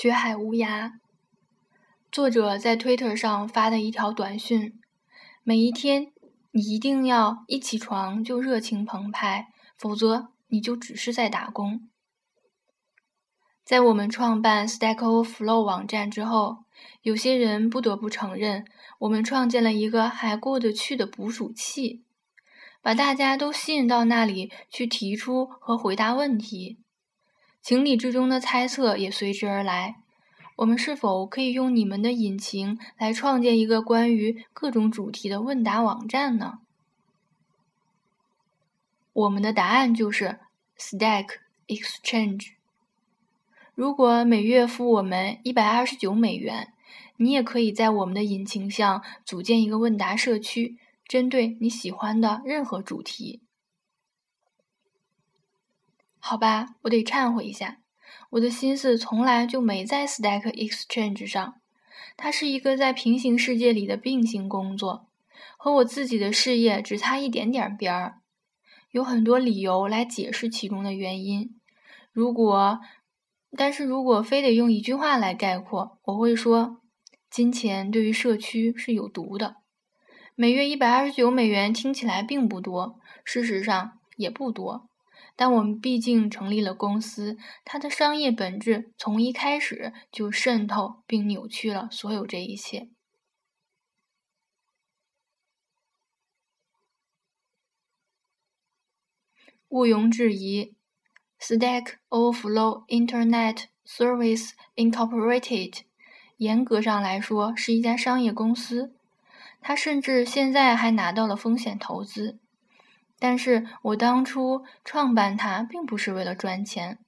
学海无涯。作者在 Twitter 上发的一条短讯：每一天，你一定要一起床就热情澎湃，否则你就只是在打工。在我们创办 Stack Overflow 网站之后，有些人不得不承认，我们创建了一个还过得去的捕鼠器，把大家都吸引到那里去提出和回答问题。情理之中的猜测也随之而来：我们是否可以用你们的引擎来创建一个关于各种主题的问答网站呢？我们的答案就是 Stack Exchange。如果每月付我们一百二十九美元，你也可以在我们的引擎上组建一个问答社区，针对你喜欢的任何主题。好吧，我得忏悔一下，我的心思从来就没在 Stack Exchange 上。它是一个在平行世界里的并行工作，和我自己的事业只差一点点边儿。有很多理由来解释其中的原因。如果，但是如果非得用一句话来概括，我会说：金钱对于社区是有毒的。每月一百二十九美元听起来并不多，事实上也不多。但我们毕竟成立了公司，它的商业本质从一开始就渗透并扭曲了所有这一切。毋庸置疑，Stack Overflow Internet Service Incorporated，严格上来说是一家商业公司，它甚至现在还拿到了风险投资。但是我当初创办它，并不是为了赚钱。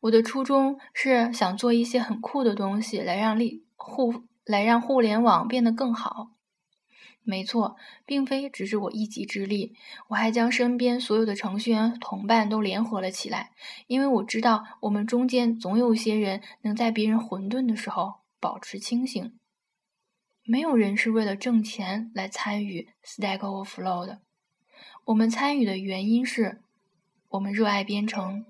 我的初衷是想做一些很酷的东西，来让力互来让互联网变得更好。没错，并非只是我一己之力，我还将身边所有的程序员同伴都联合了起来，因为我知道我们中间总有些人能在别人混沌的时候保持清醒。没有人是为了挣钱来参与 Stack Overflow 的。我们参与的原因是，我们热爱编程，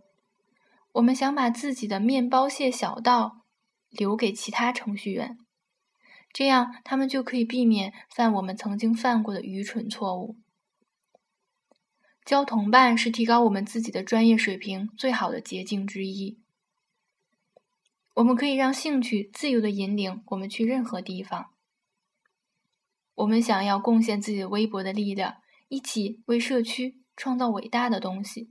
我们想把自己的面包屑小道留给其他程序员，这样他们就可以避免犯我们曾经犯过的愚蠢错误。交同伴是提高我们自己的专业水平最好的捷径之一。我们可以让兴趣自由的引领我们去任何地方。我们想要贡献自己的微薄的力量。一起为社区创造伟大的东西。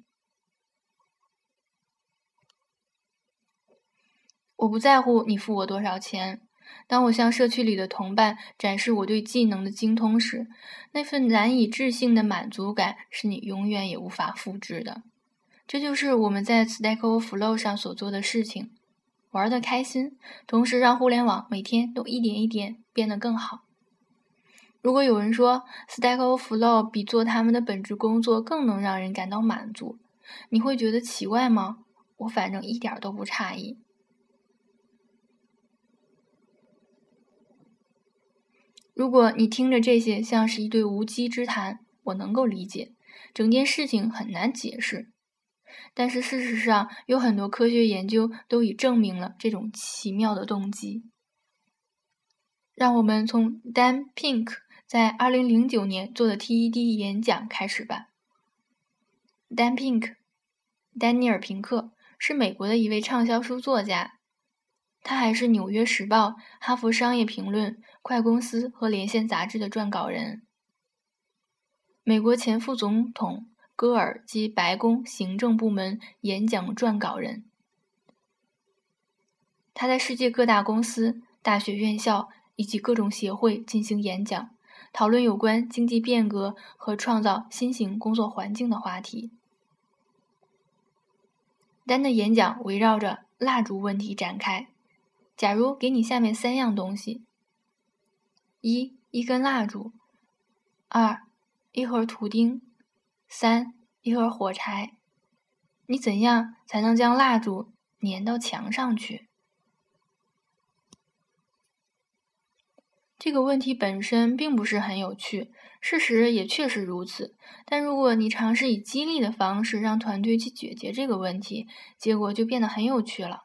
我不在乎你付我多少钱。当我向社区里的同伴展示我对技能的精通时，那份难以置信的满足感是你永远也无法复制的。这就是我们在 Stack Overflow 上所做的事情：玩得开心，同时让互联网每天都一点一点变得更好。如果有人说 Stack Overflow 比做他们的本职工作更能让人感到满足，你会觉得奇怪吗？我反正一点都不诧异。如果你听着这些像是一对无稽之谈，我能够理解，整件事情很难解释。但是事实上，有很多科学研究都已证明了这种奇妙的动机。让我们从 Dan Pink。在二零零九年做的 TED 演讲开始吧。Dan Pink，丹尼尔·平克是美国的一位畅销书作家，他还是《纽约时报》、《哈佛商业评论》、《快公司》和《连线》杂志的撰稿人。美国前副总统戈尔及白宫行政部门演讲撰稿人。他在世界各大公司、大学院校以及各种协会进行演讲。讨论有关经济变革和创造新型工作环境的话题。丹的演讲围绕着蜡烛问题展开。假如给你下面三样东西：一、一根蜡烛；二、一盒图钉；三、一盒火柴，你怎样才能将蜡烛粘到墙上去？这个问题本身并不是很有趣，事实也确实如此。但如果你尝试以激励的方式让团队去解决这个问题，结果就变得很有趣了。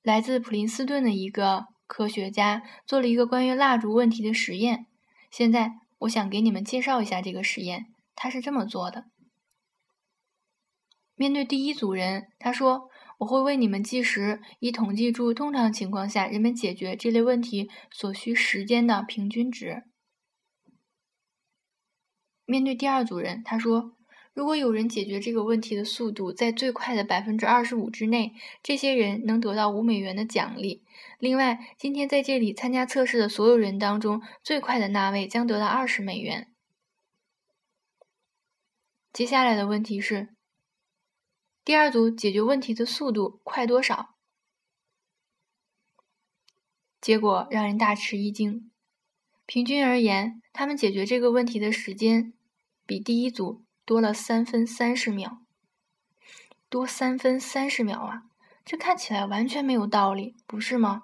来自普林斯顿的一个科学家做了一个关于蜡烛问题的实验。现在，我想给你们介绍一下这个实验。他是这么做的：面对第一组人，他说：“我会为你们计时，以统计出通常情况下人们解决这类问题所需时间的平均值。”面对第二组人，他说。如果有人解决这个问题的速度在最快的百分之二十五之内，这些人能得到五美元的奖励。另外，今天在这里参加测试的所有人当中，最快的那位将得到二十美元。接下来的问题是：第二组解决问题的速度快多少？结果让人大吃一惊。平均而言，他们解决这个问题的时间比第一组。多了三分三十秒，多三分三十秒啊！这看起来完全没有道理，不是吗？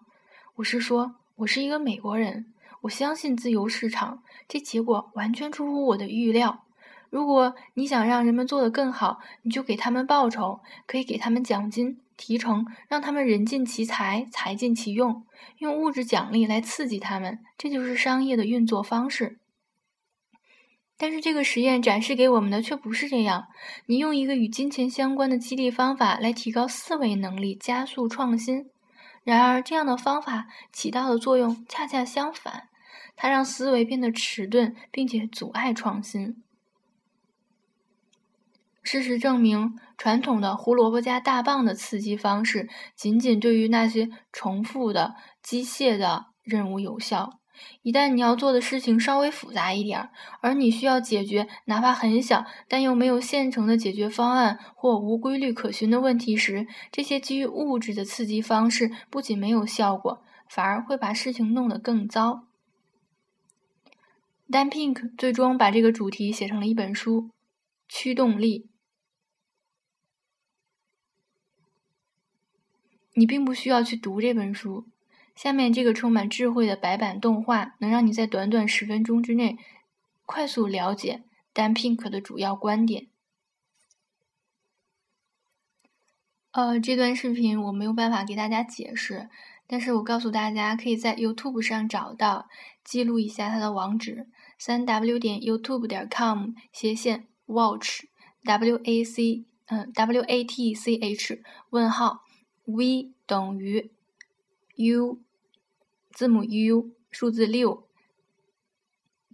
我是说，我是一个美国人，我相信自由市场，这结果完全出乎我的预料。如果你想让人们做得更好，你就给他们报酬，可以给他们奖金、提成，让他们人尽其才，财尽其用，用物质奖励来刺激他们，这就是商业的运作方式。但是这个实验展示给我们的却不是这样。你用一个与金钱相关的激励方法来提高思维能力，加速创新。然而，这样的方法起到的作用恰恰相反，它让思维变得迟钝，并且阻碍创新。事实证明，传统的胡萝卜加大棒的刺激方式仅仅对于那些重复的机械的任务有效。一旦你要做的事情稍微复杂一点，而你需要解决哪怕很小但又没有现成的解决方案或无规律可循的问题时，这些基于物质的刺激方式不仅没有效果，反而会把事情弄得更糟。Dan Pink 最终把这个主题写成了一本书《驱动力》。你并不需要去读这本书。下面这个充满智慧的白板动画，能让你在短短十分钟之内快速了解 Dan Pink 的主要观点。呃，这段视频我没有办法给大家解释，但是我告诉大家，可以在 YouTube 上找到，记录一下它的网址：三 W 点 YouTube 点 com 斜线 Watch，W A C 嗯 W A T C H 问号 V 等于 U。字母 U，数字六，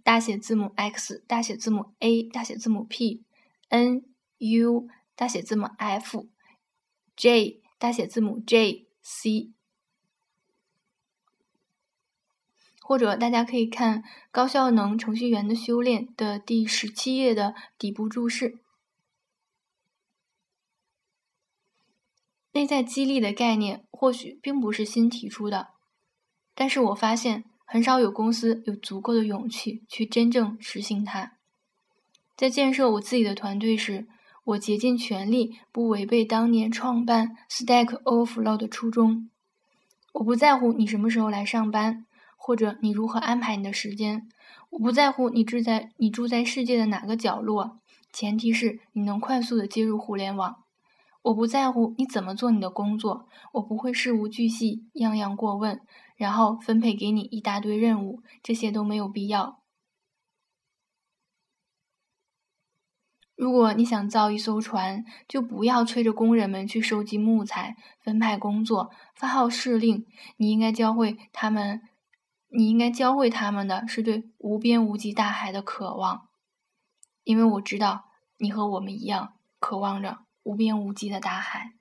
大写字母 X，大写字母 A，大写字母 P，N U，大写字母 F，J，大写字母 J C，或者大家可以看《高效能程序员的修炼》的第十七页的底部注释。内在激励的概念或许并不是新提出的。但是我发现，很少有公司有足够的勇气去真正实行它。在建设我自己的团队时，我竭尽全力不违背当年创办 Stack Overflow 的初衷。我不在乎你什么时候来上班，或者你如何安排你的时间。我不在乎你住在你住在世界的哪个角落，前提是你能快速的接入互联网。我不在乎你怎么做你的工作，我不会事无巨细，样样过问。然后分配给你一大堆任务，这些都没有必要。如果你想造一艘船，就不要催着工人们去收集木材、分派工作、发号施令。你应该教会他们，你应该教会他们的是对无边无际大海的渴望，因为我知道你和我们一样，渴望着无边无际的大海。